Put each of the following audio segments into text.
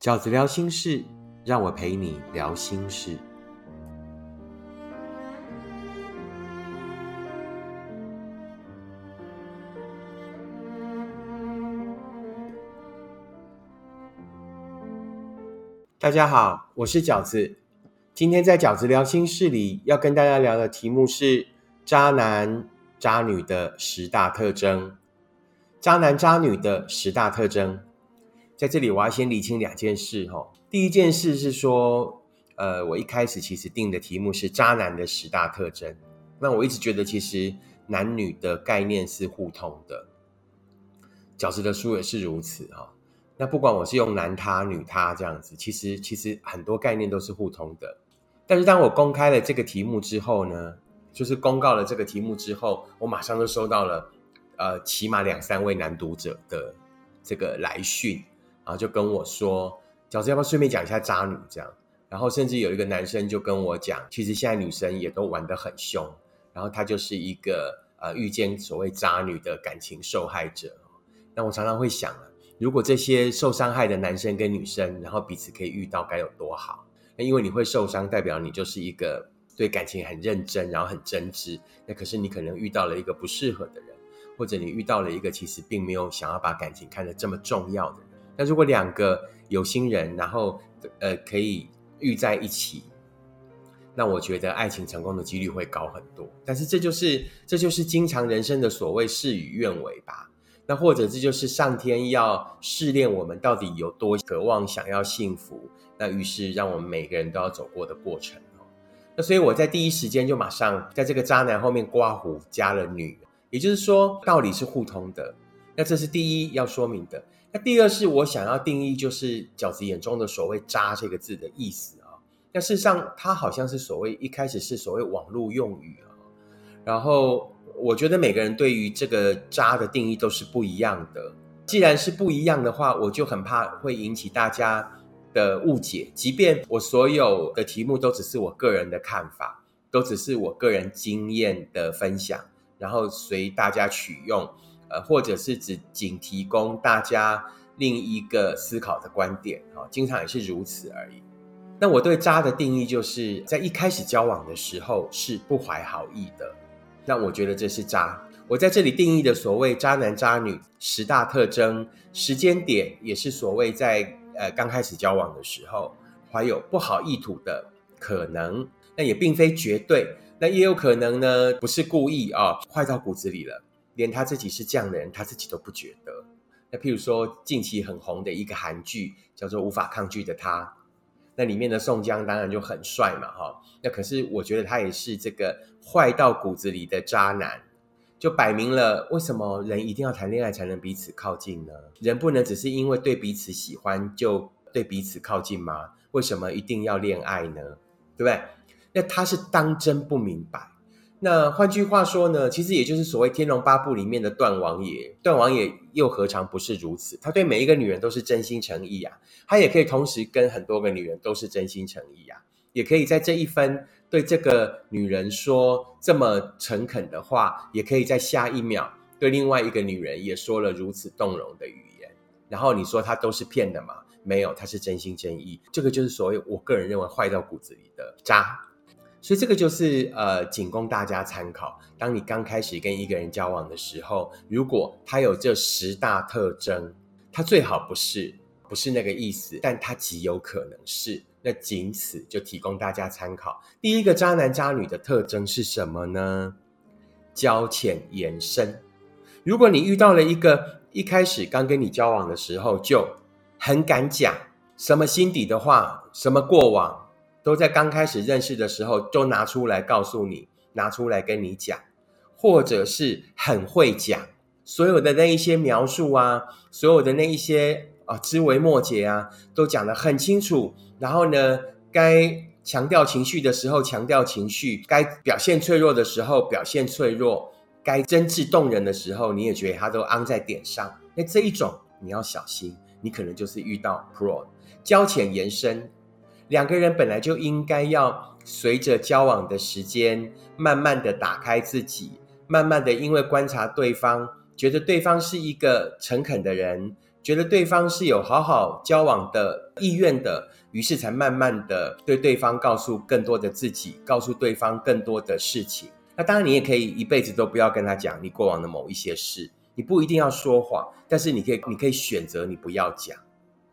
饺子聊心事，让我陪你聊心事。大家好，我是饺子。今天在饺子聊心事里，要跟大家聊的题目是渣男渣女的十大特征。渣男渣女的十大特征。在这里，我要先理清两件事哈。第一件事是说，呃，我一开始其实定的题目是渣男的十大特征。那我一直觉得，其实男女的概念是互通的。饺子的书也是如此哈。那不管我是用男他、女他这样子，其实其实很多概念都是互通的。但是当我公开了这个题目之后呢，就是公告了这个题目之后，我马上就收到了呃，起码两三位男读者的这个来讯。然后就跟我说：“饺子要不要顺便讲一下渣女这样？”然后甚至有一个男生就跟我讲：“其实现在女生也都玩得很凶。”然后他就是一个呃遇见所谓渣女的感情受害者。那我常常会想啊，如果这些受伤害的男生跟女生，然后彼此可以遇到，该有多好？那因为你会受伤，代表你就是一个对感情很认真，然后很真挚。那可是你可能遇到了一个不适合的人，或者你遇到了一个其实并没有想要把感情看得这么重要的人。那如果两个有心人，然后呃可以遇在一起，那我觉得爱情成功的几率会高很多。但是这就是这就是经常人生的所谓事与愿违吧？那或者这就是上天要试炼我们到底有多渴望想要幸福，那于是让我们每个人都要走过的过程哦。那所以我在第一时间就马上在这个渣男后面刮胡加了女，也就是说道理是互通的。那这是第一要说明的。那第二是我想要定义，就是饺子眼中的所谓“渣”这个字的意思啊。那事实上，它好像是所谓一开始是所谓网络用语啊。然后，我觉得每个人对于这个“渣”的定义都是不一样的。既然是不一样的话，我就很怕会引起大家的误解。即便我所有的题目都只是我个人的看法，都只是我个人经验的分享，然后随大家取用。呃，或者是只仅提供大家另一个思考的观点，啊，经常也是如此而已。那我对渣的定义，就是在一开始交往的时候是不怀好意的。那我觉得这是渣。我在这里定义的所谓渣男渣女十大特征，时间点也是所谓在呃刚开始交往的时候怀有不好意图的可能。那也并非绝对，那也有可能呢，不是故意啊，坏到骨子里了。连他自己是这样的人，他自己都不觉得。那譬如说，近期很红的一个韩剧叫做《无法抗拒的他》，那里面的宋江当然就很帅嘛，哈。那可是我觉得他也是这个坏到骨子里的渣男，就摆明了为什么人一定要谈恋爱才能彼此靠近呢？人不能只是因为对彼此喜欢就对彼此靠近吗？为什么一定要恋爱呢？对不对？那他是当真不明白。那换句话说呢，其实也就是所谓《天龙八部》里面的段王爷。段王爷又何尝不是如此？他对每一个女人都是真心诚意啊，他也可以同时跟很多个女人都是真心诚意啊，也可以在这一分对这个女人说这么诚恳的话，也可以在下一秒对另外一个女人也说了如此动容的语言。然后你说他都是骗的吗？没有，他是真心真意。这个就是所谓我个人认为坏到骨子里的渣。所以这个就是呃，仅供大家参考。当你刚开始跟一个人交往的时候，如果他有这十大特征，他最好不是不是那个意思，但他极有可能是。那仅此就提供大家参考。第一个渣男渣女的特征是什么呢？交浅言深。如果你遇到了一个一开始刚跟你交往的时候就很敢讲什么心底的话，什么过往。都在刚开始认识的时候就拿出来告诉你，拿出来跟你讲，或者是很会讲所有的那一些描述啊，所有的那一些啊枝微末节啊，都讲得很清楚。然后呢，该强调情绪的时候强调情绪，该表现脆弱的时候表现脆弱，该真挚动人的时候，你也觉得他都安在点上。那这一种你要小心，你可能就是遇到 pro 交浅言深。两个人本来就应该要随着交往的时间，慢慢的打开自己，慢慢的因为观察对方，觉得对方是一个诚恳的人，觉得对方是有好好交往的意愿的，于是才慢慢的对对方告诉更多的自己，告诉对方更多的事情。那当然，你也可以一辈子都不要跟他讲你过往的某一些事，你不一定要说谎，但是你可以，你可以选择你不要讲，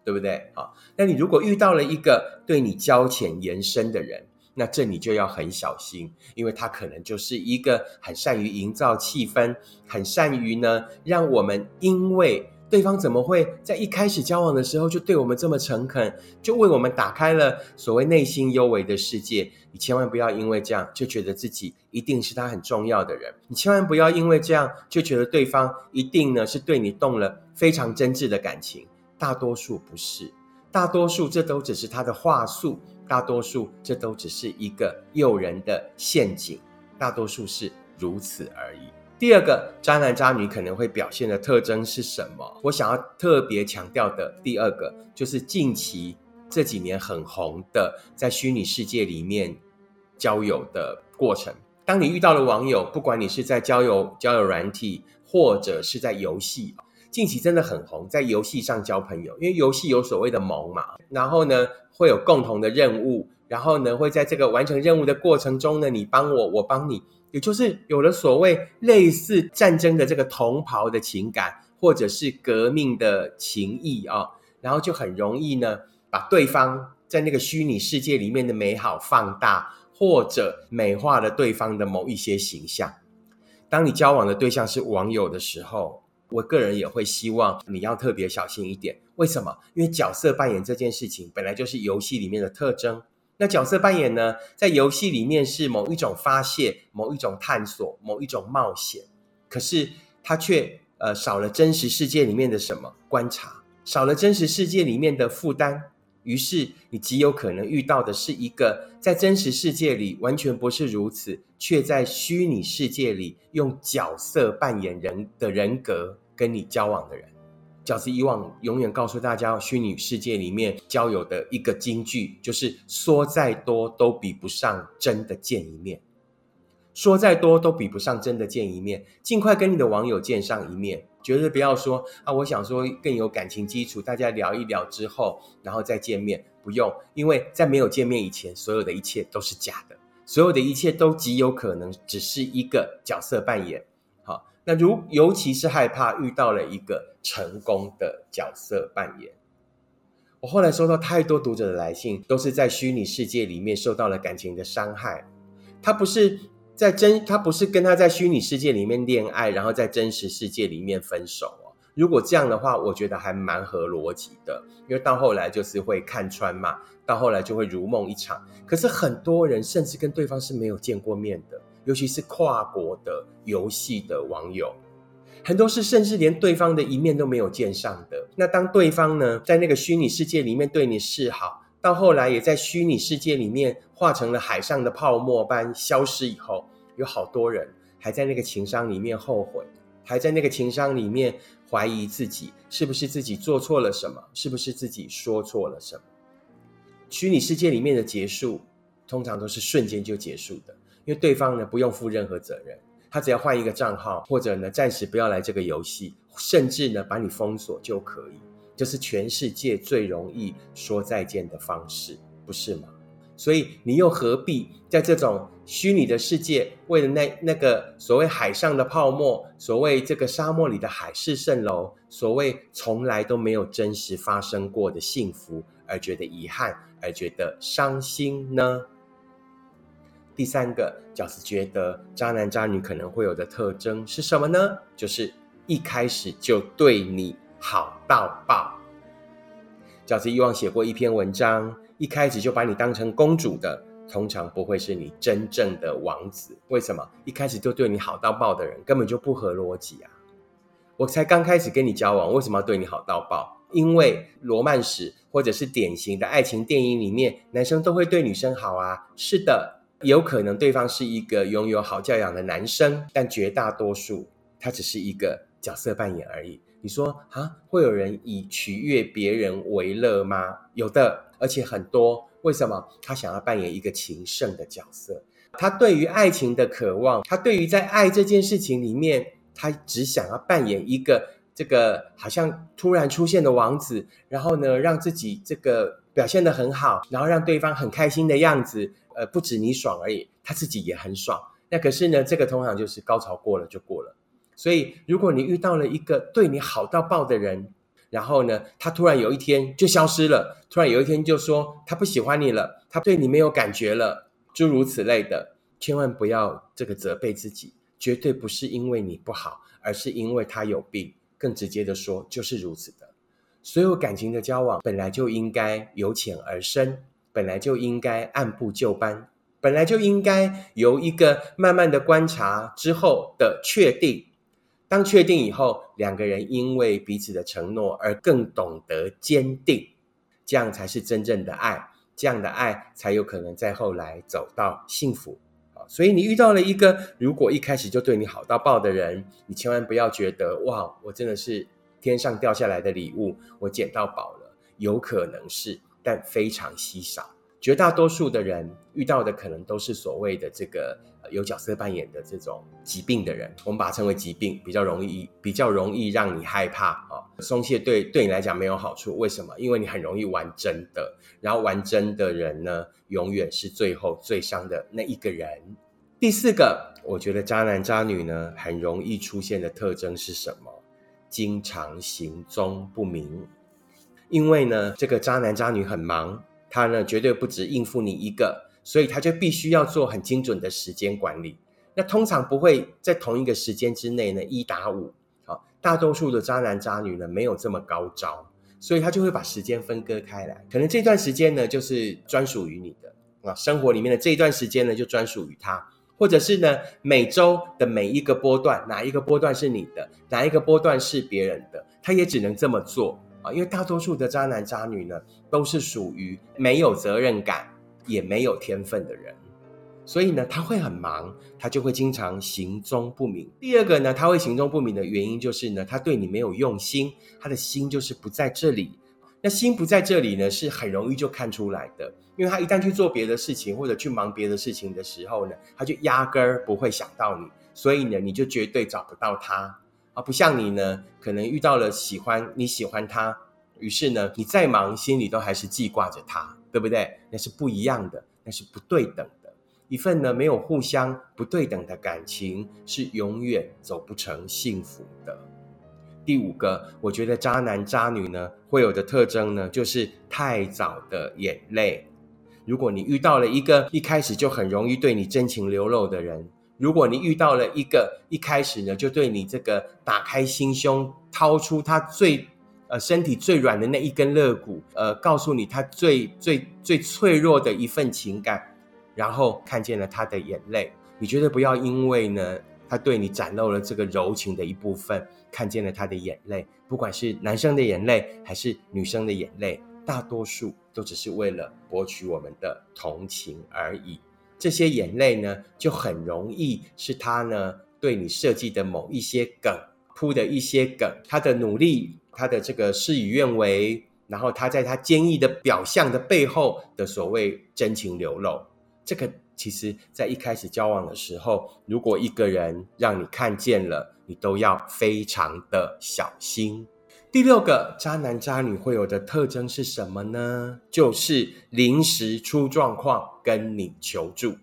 对不对？好，那你如果遇到了一个对你交浅言深的人，那这你就要很小心，因为他可能就是一个很善于营造气氛，很善于呢让我们因为。对方怎么会在一开始交往的时候就对我们这么诚恳，就为我们打开了所谓内心幽微的世界？你千万不要因为这样就觉得自己一定是他很重要的人，你千万不要因为这样就觉得对方一定呢是对你动了非常真挚的感情。大多数不是，大多数这都只是他的话术，大多数这都只是一个诱人的陷阱，大多数是如此而已。第二个渣男渣女可能会表现的特征是什么？我想要特别强调的第二个，就是近期这几年很红的，在虚拟世界里面交友的过程。当你遇到了网友，不管你是在交友交友软体，或者是在游戏，近期真的很红，在游戏上交朋友，因为游戏有所谓的盟嘛，然后呢会有共同的任务，然后呢会在这个完成任务的过程中呢，你帮我，我帮你。也就是有了所谓类似战争的这个同袍的情感，或者是革命的情谊啊，然后就很容易呢，把对方在那个虚拟世界里面的美好放大，或者美化了对方的某一些形象。当你交往的对象是网友的时候，我个人也会希望你要特别小心一点。为什么？因为角色扮演这件事情本来就是游戏里面的特征。那角色扮演呢，在游戏里面是某一种发泄、某一种探索、某一种冒险，可是它却呃少了真实世界里面的什么观察，少了真实世界里面的负担，于是你极有可能遇到的是一个在真实世界里完全不是如此，却在虚拟世界里用角色扮演人的人格跟你交往的人。饺子以往永远告诉大家，虚拟世界里面交友的一个金句，就是说再多都比不上真的见一面。说再多都比不上真的见一面。尽快跟你的网友见上一面，绝对不要说啊！我想说更有感情基础，大家聊一聊之后，然后再见面。不用，因为在没有见面以前，所有的一切都是假的，所有的一切都极有可能只是一个角色扮演。好那如尤其是害怕遇到了一个成功的角色扮演，我后来收到太多读者的来信，都是在虚拟世界里面受到了感情的伤害。他不是在真，他不是跟他在虚拟世界里面恋爱，然后在真实世界里面分手哦。如果这样的话，我觉得还蛮合逻辑的，因为到后来就是会看穿嘛，到后来就会如梦一场。可是很多人甚至跟对方是没有见过面的。尤其是跨国的游戏的网友，很多是甚至连对方的一面都没有见上的。那当对方呢，在那个虚拟世界里面对你示好，到后来也在虚拟世界里面化成了海上的泡沫般消失以后，有好多人还在那个情商里面后悔，还在那个情商里面怀疑自己是不是自己做错了什么，是不是自己说错了什么。虚拟世界里面的结束，通常都是瞬间就结束的。因为对方呢不用负任何责任，他只要换一个账号，或者呢暂时不要来这个游戏，甚至呢把你封锁就可以。这是全世界最容易说再见的方式，不是吗？所以你又何必在这种虚拟的世界，为了那那个所谓海上的泡沫，所谓这个沙漠里的海市蜃楼，所谓从来都没有真实发生过的幸福，而觉得遗憾，而觉得伤心呢？第三个饺子觉得渣男渣女可能会有的特征是什么呢？就是一开始就对你好到爆。饺子以往写过一篇文章，一开始就把你当成公主的，通常不会是你真正的王子。为什么？一开始就对你好到爆的人，根本就不合逻辑啊！我才刚开始跟你交往，为什么要对你好到爆？因为罗曼史或者是典型的爱情电影里面，男生都会对女生好啊。是的。有可能对方是一个拥有好教养的男生，但绝大多数他只是一个角色扮演而已。你说啊，会有人以取悦别人为乐吗？有的，而且很多。为什么？他想要扮演一个情圣的角色，他对于爱情的渴望，他对于在爱这件事情里面，他只想要扮演一个这个好像突然出现的王子，然后呢，让自己这个表现的很好，然后让对方很开心的样子，呃，不止你爽而已，他自己也很爽。那可是呢，这个通常就是高潮过了就过了。所以，如果你遇到了一个对你好到爆的人，然后呢，他突然有一天就消失了，突然有一天就说他不喜欢你了，他对你没有感觉了，诸如此类的，千万不要这个责备自己，绝对不是因为你不好，而是因为他有病。更直接的说，就是如此的。所有感情的交往本来就应该由浅而深，本来就应该按部就班，本来就应该由一个慢慢的观察之后的确定。当确定以后，两个人因为彼此的承诺而更懂得坚定，这样才是真正的爱。这样的爱才有可能在后来走到幸福。所以你遇到了一个如果一开始就对你好到爆的人，你千万不要觉得哇，我真的是天上掉下来的礼物，我捡到宝了。有可能是，但非常稀少。绝大多数的人遇到的可能都是所谓的这个有角色扮演的这种疾病的人，我们把它称为疾病，比较容易比较容易让你害怕啊。松懈对对你来讲没有好处，为什么？因为你很容易玩真的，然后玩真的人呢，永远是最后最伤的那一个人。第四个，我觉得渣男渣女呢很容易出现的特征是什么？经常行踪不明，因为呢，这个渣男渣女很忙。他呢，绝对不止应付你一个，所以他就必须要做很精准的时间管理。那通常不会在同一个时间之内呢一打五。好，大多数的渣男渣女呢没有这么高招，所以他就会把时间分割开来。可能这段时间呢就是专属于你的啊，生活里面的这一段时间呢就专属于他，或者是呢每周的每一个波段，哪一个波段是你的，哪一个波段是别人的，他也只能这么做。因为大多数的渣男渣女呢，都是属于没有责任感也没有天分的人，所以呢，他会很忙，他就会经常行踪不明。第二个呢，他会行踪不明的原因就是呢，他对你没有用心，他的心就是不在这里。那心不在这里呢，是很容易就看出来的，因为他一旦去做别的事情或者去忙别的事情的时候呢，他就压根儿不会想到你，所以呢，你就绝对找不到他。啊，不像你呢，可能遇到了喜欢你喜欢他，于是呢，你再忙，心里都还是记挂着他，对不对？那是不一样的，那是不对等的。一份呢没有互相不对等的感情，是永远走不成幸福的。第五个，我觉得渣男渣女呢会有的特征呢，就是太早的眼泪。如果你遇到了一个一开始就很容易对你真情流露的人，如果你遇到了一个一开始呢就对你这个打开心胸，掏出他最呃身体最软的那一根肋骨，呃，告诉你他最最最脆弱的一份情感，然后看见了他的眼泪，你绝对不要因为呢他对你展露了这个柔情的一部分，看见了他的眼泪，不管是男生的眼泪还是女生的眼泪，大多数都只是为了博取我们的同情而已。这些眼泪呢，就很容易是他呢对你设计的某一些梗铺的一些梗，他的努力，他的这个事与愿违，然后他在他坚毅的表象的背后的所谓真情流露，这个其实在一开始交往的时候，如果一个人让你看见了，你都要非常的小心。第六个渣男渣女会有的特征是什么呢？就是临时出状况跟你求助。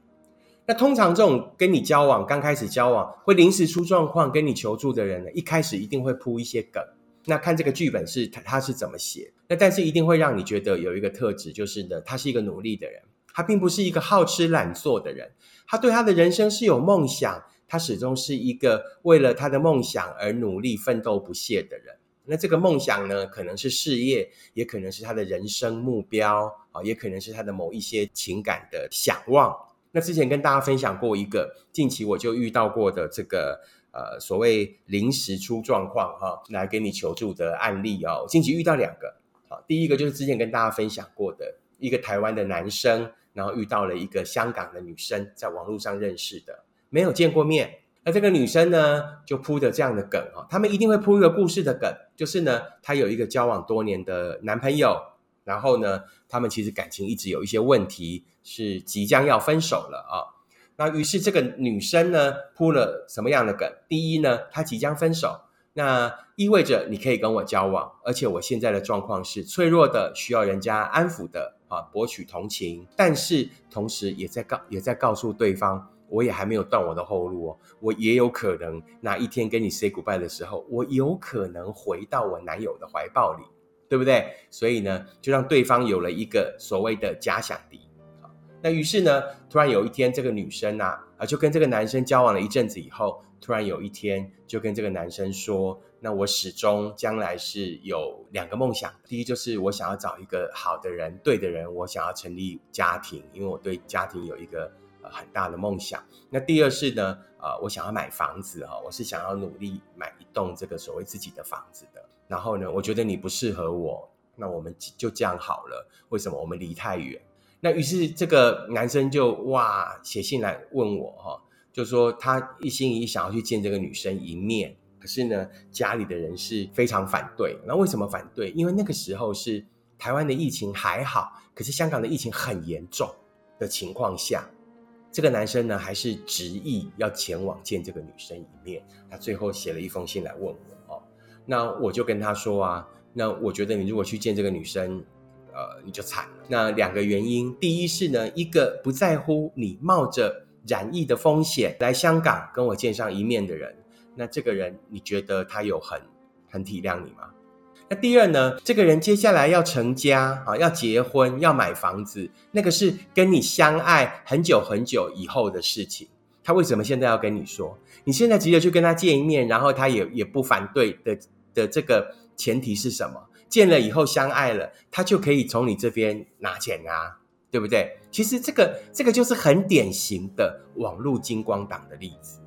那通常这种跟你交往刚开始交往会临时出状况跟你求助的人呢，一开始一定会铺一些梗。那看这个剧本是他他是怎么写。那但是一定会让你觉得有一个特质，就是呢，他是一个努力的人，他并不是一个好吃懒做的人，他对他的人生是有梦想，他始终是一个为了他的梦想而努力奋斗不懈的人。那这个梦想呢，可能是事业，也可能是他的人生目标啊，也可能是他的某一些情感的想望。那之前跟大家分享过一个近期我就遇到过的这个呃所谓临时出状况哈，来给你求助的案例哦。近期遇到两个，好，第一个就是之前跟大家分享过的一个台湾的男生，然后遇到了一个香港的女生，在网络上认识的，没有见过面。那这个女生呢，就铺的这样的梗哈，他们一定会铺一个故事的梗，就是呢，她有一个交往多年的男朋友，然后呢，他们其实感情一直有一些问题，是即将要分手了啊。那于是这个女生呢，铺了什么样的梗？第一呢，她即将分手，那意味着你可以跟我交往，而且我现在的状况是脆弱的，需要人家安抚的啊，博取同情。但是同时也在告也在告诉对方，我也还没有断我的后路哦，我也有可能哪一天跟你 say goodbye 的时候，我有可能回到我男友的怀抱里，对不对？所以呢，就让对方有了一个所谓的假想敌。那于是呢，突然有一天，这个女生啊，啊，就跟这个男生交往了一阵子以后，突然有一天就跟这个男生说：“那我始终将来是有两个梦想，第一就是我想要找一个好的人、对的人，我想要成立家庭，因为我对家庭有一个很大的梦想。那第二是呢，呃，我想要买房子哈，我是想要努力买一栋这个所谓自己的房子的。然后呢，我觉得你不适合我，那我们就这样好了。为什么？我们离太远。”那于是这个男生就哇写信来问我哈，就说他一心一意想要去见这个女生一面，可是呢家里的人是非常反对。那为什么反对？因为那个时候是台湾的疫情还好，可是香港的疫情很严重的情况下，这个男生呢还是执意要前往见这个女生一面。他最后写了一封信来问我哦，那我就跟他说啊，那我觉得你如果去见这个女生。呃，你就惨了。那两个原因，第一是呢，一个不在乎你冒着染疫的风险来香港跟我见上一面的人，那这个人你觉得他有很很体谅你吗？那第二呢，这个人接下来要成家啊，要结婚，要买房子，那个是跟你相爱很久很久以后的事情。他为什么现在要跟你说？你现在急着去跟他见一面，然后他也也不反对的的这个前提是什么？见了以后相爱了，他就可以从你这边拿钱啊，对不对？其实这个这个就是很典型的网络金光党的例子。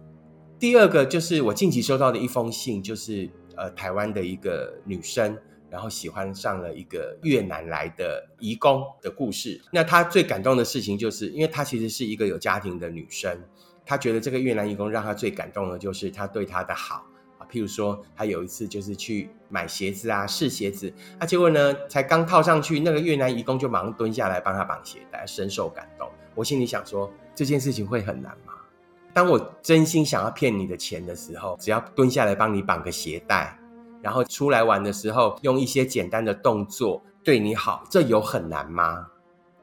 第二个就是我近期收到的一封信，就是呃台湾的一个女生，然后喜欢上了一个越南来的移工的故事。那她最感动的事情，就是因为她其实是一个有家庭的女生，她觉得这个越南移工让她最感动的就是他对她的好啊。譬如说，她有一次就是去买鞋子啊，试鞋子，啊，结果呢，才刚套上去，那个越南义工就马上蹲下来帮她绑鞋带，深受感动。我心里想说，这件事情会很难？当我真心想要骗你的钱的时候，只要蹲下来帮你绑个鞋带，然后出来玩的时候用一些简单的动作对你好，这有很难吗？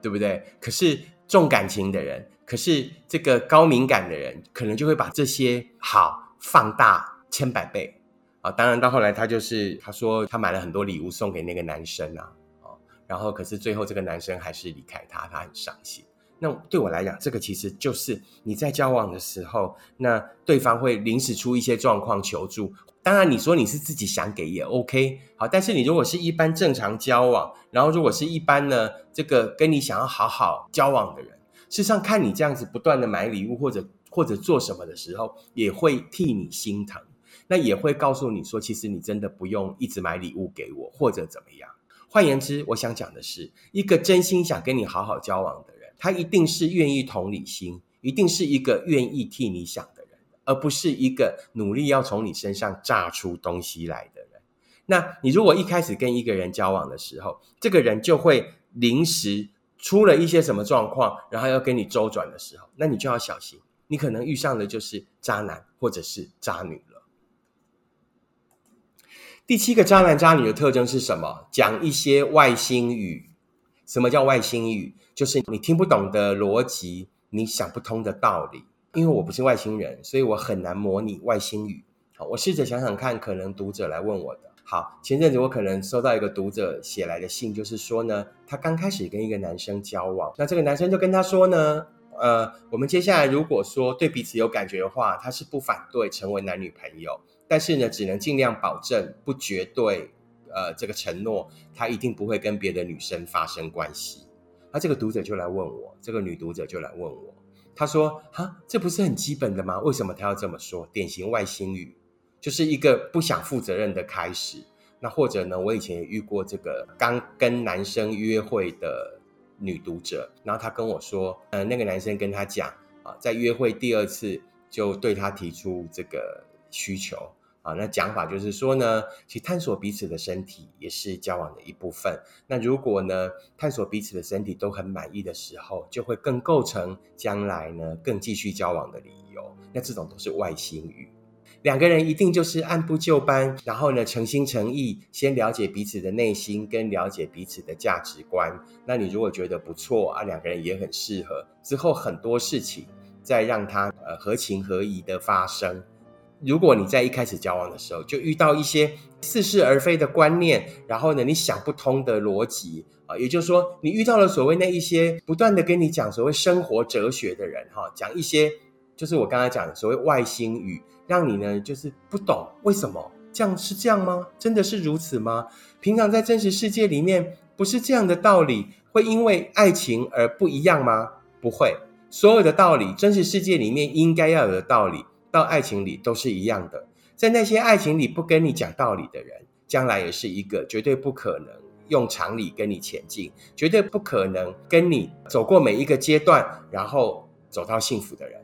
对不对？可是重感情的人，可是这个高敏感的人，可能就会把这些好放大。千百倍啊！当然到后来，他就是他说他买了很多礼物送给那个男生啊，哦，然后可是最后这个男生还是离开他，他很伤心。那对我来讲，这个其实就是你在交往的时候，那对方会临时出一些状况求助。当然你说你是自己想给也 OK，好，但是你如果是一般正常交往，然后如果是一般呢，这个跟你想要好好交往的人，事实上看你这样子不断的买礼物或者或者做什么的时候，也会替你心疼。那也会告诉你说，其实你真的不用一直买礼物给我，或者怎么样。换言之，我想讲的是，一个真心想跟你好好交往的，他一定是愿意同理心，一定是一个愿意替你想的人，而不是一个努力要从你身上榨出东西来的人。那你如果一开始跟一个人交往的时候，这个人就会临时出了一些什么状况，然后要跟你周转的时候，那你就要小心，你可能遇上的就是渣男或者是渣女了。第七个渣男渣女的特征是什么？讲一些外星语。什么叫外星语？就是你听不懂的逻辑，你想不通的道理。因为我不是外星人，所以我很难模拟外星语。好，我试着想想看，可能读者来问我的。好，前阵子我可能收到一个读者写来的信，就是说呢，他刚开始跟一个男生交往，那这个男生就跟他说呢，呃，我们接下来如果说对彼此有感觉的话，他是不反对成为男女朋友。但是呢，只能尽量保证不绝对，呃，这个承诺他一定不会跟别的女生发生关系。那这个读者就来问我，这个女读者就来问我，她说：“哈，这不是很基本的吗？为什么他要这么说？典型外星语，就是一个不想负责任的开始。那或者呢，我以前也遇过这个刚跟男生约会的女读者，然后她跟我说，呃，那个男生跟她讲啊，在约会第二次就对她提出这个。”需求啊，那讲法就是说呢，去探索彼此的身体也是交往的一部分。那如果呢，探索彼此的身体都很满意的时候，就会更构成将来呢更继续交往的理由。那这种都是外星语。两个人一定就是按部就班，然后呢诚心诚意，先了解彼此的内心，跟了解彼此的价值观。那你如果觉得不错啊，两个人也很适合，之后很多事情再让它呃合情合宜的发生。如果你在一开始交往的时候就遇到一些似是而非的观念，然后呢你想不通的逻辑啊，也就是说你遇到了所谓那一些不断的跟你讲所谓生活哲学的人哈，讲一些就是我刚才讲的所谓外星语，让你呢就是不懂为什么这样是这样吗？真的是如此吗？平常在真实世界里面不是这样的道理，会因为爱情而不一样吗？不会，所有的道理，真实世界里面应该要有的道理。到爱情里都是一样的，在那些爱情里不跟你讲道理的人，将来也是一个绝对不可能用常理跟你前进，绝对不可能跟你走过每一个阶段，然后走到幸福的人，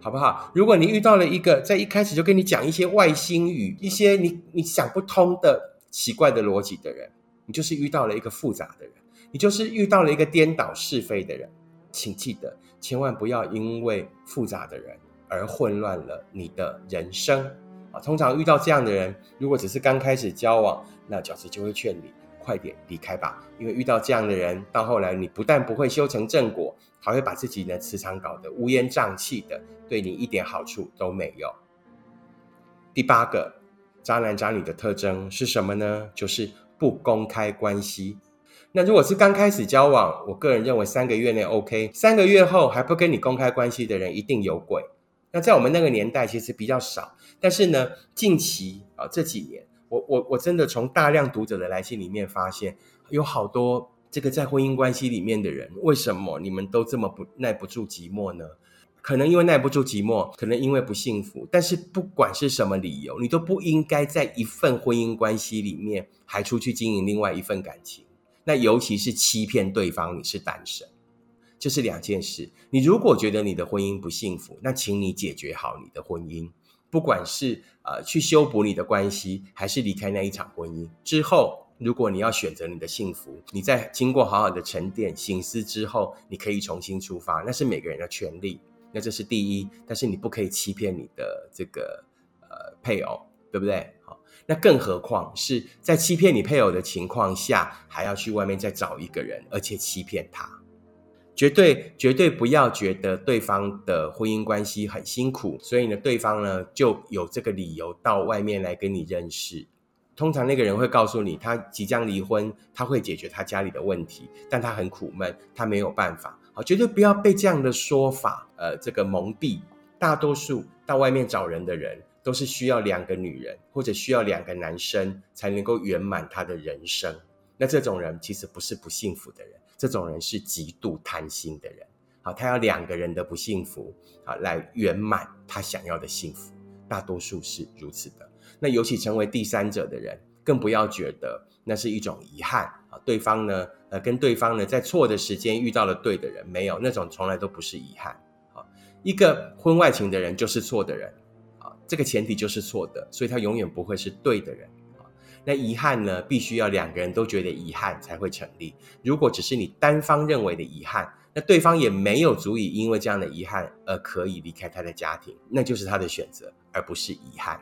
好不好？如果你遇到了一个在一开始就跟你讲一些外星语、一些你你想不通的奇怪的逻辑的人，你就是遇到了一个复杂的人，你就是遇到了一个颠倒是非的人，请记得千万不要因为复杂的人。而混乱了你的人生啊！通常遇到这样的人，如果只是刚开始交往，那饺子就会劝你快点离开吧。因为遇到这样的人，到后来你不但不会修成正果，还会把自己的磁场搞得乌烟瘴气的，对你一点好处都没有。第八个渣男渣女的特征是什么呢？就是不公开关系。那如果是刚开始交往，我个人认为三个月内 OK，三个月后还不跟你公开关系的人，一定有鬼。那在我们那个年代其实比较少，但是呢，近期啊这几年，我我我真的从大量读者的来信里面发现，有好多这个在婚姻关系里面的人，为什么你们都这么不耐不住寂寞呢？可能因为耐不住寂寞，可能因为不幸福。但是不管是什么理由，你都不应该在一份婚姻关系里面还出去经营另外一份感情。那尤其是欺骗对方你是单身。这是两件事。你如果觉得你的婚姻不幸福，那请你解决好你的婚姻。不管是呃去修补你的关系，还是离开那一场婚姻之后，如果你要选择你的幸福，你在经过好好的沉淀、醒思之后，你可以重新出发，那是每个人的权利。那这是第一，但是你不可以欺骗你的这个呃配偶，对不对？好，那更何况是在欺骗你配偶的情况下，还要去外面再找一个人，而且欺骗他。绝对绝对不要觉得对方的婚姻关系很辛苦，所以呢，对方呢就有这个理由到外面来跟你认识。通常那个人会告诉你，他即将离婚，他会解决他家里的问题，但他很苦闷，他没有办法。好，绝对不要被这样的说法呃这个蒙蔽。大多数到外面找人的人，都是需要两个女人或者需要两个男生才能够圆满他的人生。那这种人其实不是不幸福的人。这种人是极度贪心的人，好，他要两个人的不幸福，啊，来圆满他想要的幸福。大多数是如此的。那尤其成为第三者的人，更不要觉得那是一种遗憾啊。对方呢，呃，跟对方呢，在错的时间遇到了对的人，没有那种从来都不是遗憾。啊，一个婚外情的人就是错的人，啊，这个前提就是错的，所以他永远不会是对的人。那遗憾呢？必须要两个人都觉得遗憾才会成立。如果只是你单方认为的遗憾，那对方也没有足以因为这样的遗憾而可以离开他的家庭，那就是他的选择，而不是遗憾。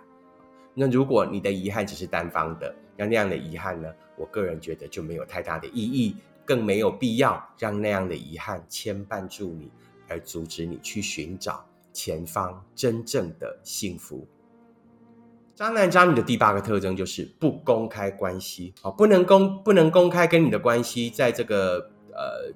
那如果你的遗憾只是单方的，那那样的遗憾呢？我个人觉得就没有太大的意义，更没有必要让那样的遗憾牵绊住你，而阻止你去寻找前方真正的幸福。渣男渣女的第八个特征就是不公开关系，好，不能公不能公开跟你的关系，在这个呃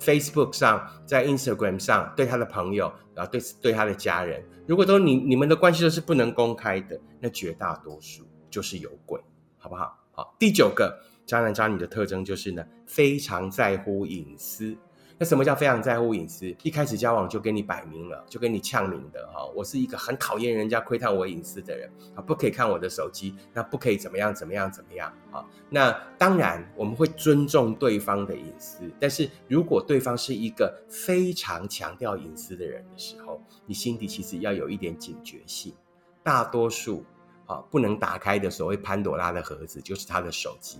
Facebook 上，在 Instagram 上，对他的朋友，然后对对他的家人，如果都你你们的关系都是不能公开的，那绝大多数就是有鬼，好不好？好，第九个渣男渣女的特征就是呢，非常在乎隐私。那什么叫非常在乎隐私？一开始交往就跟你摆明了，就跟你呛明的哈，我是一个很讨厌人家窥探我隐私的人啊，不可以看我的手机，那不可以怎么样怎么样怎么样啊？那当然我们会尊重对方的隐私，但是如果对方是一个非常强调隐私的人的时候，你心底其实要有一点警觉性。大多数啊不能打开的所谓潘朵拉的盒子，就是他的手机，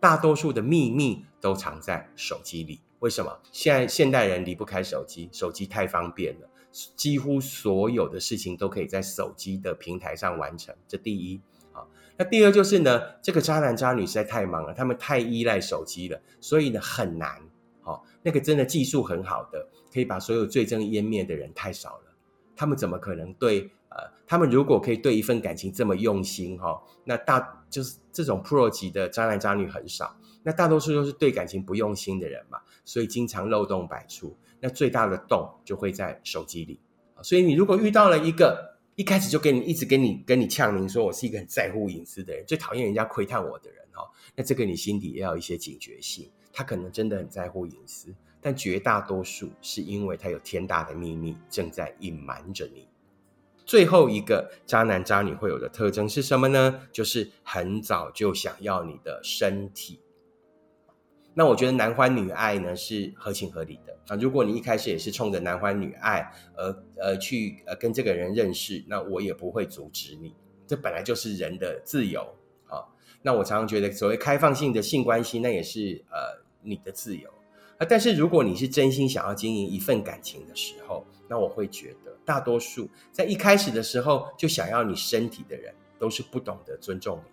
大多数的秘密都藏在手机里。为什么现在现代人离不开手机？手机太方便了，几乎所有的事情都可以在手机的平台上完成。这第一啊，那第二就是呢，这个渣男渣女实在太忙了，他们太依赖手机了，所以呢很难。好，那个真的技术很好的，可以把所有罪证湮灭的人太少了。他们怎么可能对？呃，他们如果可以对一份感情这么用心哈，那大就是这种 pro 级的渣男渣女很少。那大多数都是对感情不用心的人嘛，所以经常漏洞百出。那最大的洞就会在手机里。所以你如果遇到了一个一开始就跟你一直跟你跟你呛明说我是一个很在乎隐私的人，最讨厌人家窥探我的人哈，那这个你心底也要有一些警觉性。他可能真的很在乎隐私，但绝大多数是因为他有天大的秘密正在隐瞒着你。最后一个渣男渣女会有的特征是什么呢？就是很早就想要你的身体。那我觉得男欢女爱呢是合情合理的啊。如果你一开始也是冲着男欢女爱而呃去呃跟这个人认识，那我也不会阻止你。这本来就是人的自由啊。那我常常觉得，所谓开放性的性关系，那也是呃你的自由啊。但是如果你是真心想要经营一份感情的时候，那我会觉得，大多数在一开始的时候就想要你身体的人，都是不懂得尊重你，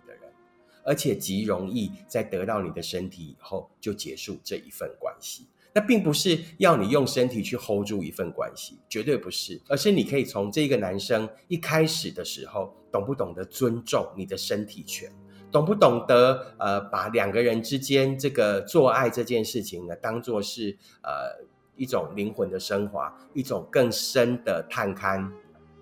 而且极容易在得到你的身体以后就结束这一份关系。那并不是要你用身体去 hold 住一份关系，绝对不是，而是你可以从这个男生一开始的时候，懂不懂得尊重你的身体权，懂不懂得呃，把两个人之间这个做爱这件事情呢，当做是呃。一种灵魂的升华，一种更深的探勘。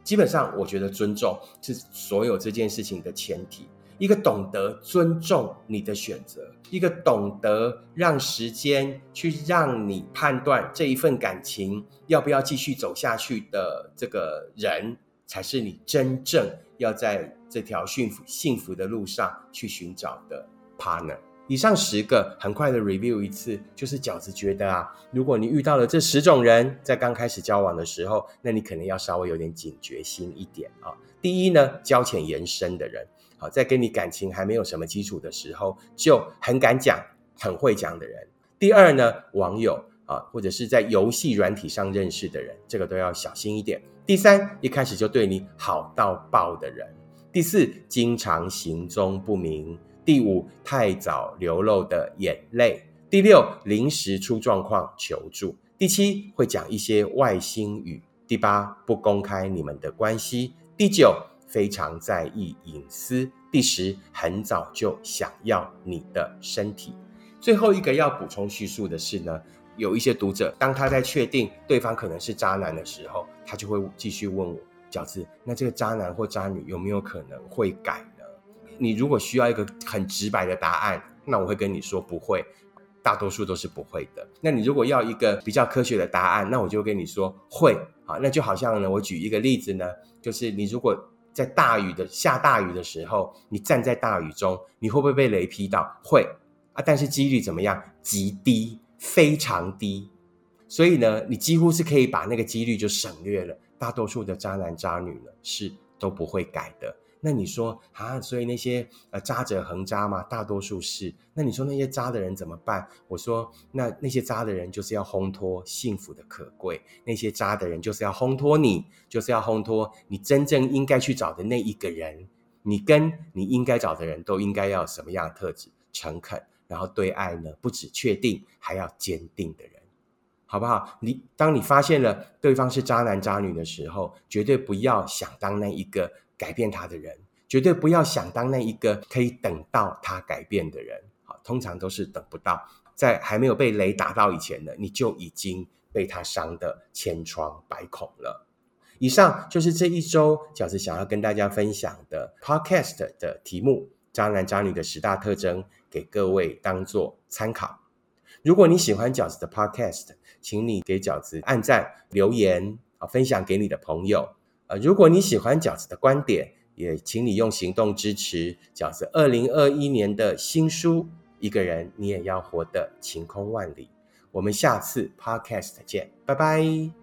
基本上，我觉得尊重是所有这件事情的前提。一个懂得尊重你的选择，一个懂得让时间去让你判断这一份感情要不要继续走下去的这个人，才是你真正要在这条幸福幸福的路上去寻找的 partner。以上十个很快的 review 一次，就是饺子觉得啊，如果你遇到了这十种人，在刚开始交往的时候，那你可能要稍微有点警觉心一点啊。第一呢，交浅言深的人，好，在跟你感情还没有什么基础的时候，就很敢讲、很会讲的人。第二呢，网友啊，或者是在游戏软体上认识的人，这个都要小心一点。第三，一开始就对你好到爆的人。第四，经常行踪不明。第五，太早流露的眼泪；第六，临时出状况求助；第七，会讲一些外星语；第八，不公开你们的关系；第九，非常在意隐私；第十，很早就想要你的身体。最后一个要补充叙述的是呢，有一些读者，当他在确定对方可能是渣男的时候，他就会继续问我：饺子，那这个渣男或渣女有没有可能会改呢？你如果需要一个很直白的答案，那我会跟你说不会，大多数都是不会的。那你如果要一个比较科学的答案，那我就跟你说会啊。那就好像呢，我举一个例子呢，就是你如果在大雨的下大雨的时候，你站在大雨中，你会不会被雷劈到？会啊，但是几率怎么样？极低，非常低。所以呢，你几乎是可以把那个几率就省略了。大多数的渣男渣女呢，是都不会改的。那你说啊，所以那些呃渣者恒渣嘛，大多数是。那你说那些渣的人怎么办？我说，那那些渣的人就是要烘托幸福的可贵，那些渣的人就是要烘托你，就是要烘托你真正应该去找的那一个人。你跟你应该找的人都应该要什么样的特质？诚恳，然后对爱呢，不止确定，还要坚定的人，好不好？你当你发现了对方是渣男渣女的时候，绝对不要想当那一个。改变他的人，绝对不要想当那一个可以等到他改变的人。好，通常都是等不到，在还没有被雷打到以前呢，你就已经被他伤得千疮百孔了。以上就是这一周饺子想要跟大家分享的 Podcast 的题目“渣男渣女的十大特征”，给各位当做参考。如果你喜欢饺子的 Podcast，请你给饺子按赞、留言啊，分享给你的朋友。呃，如果你喜欢饺子的观点，也请你用行动支持饺子二零二一年的新书《一个人你也要活得晴空万里》。我们下次 Podcast 见，拜拜。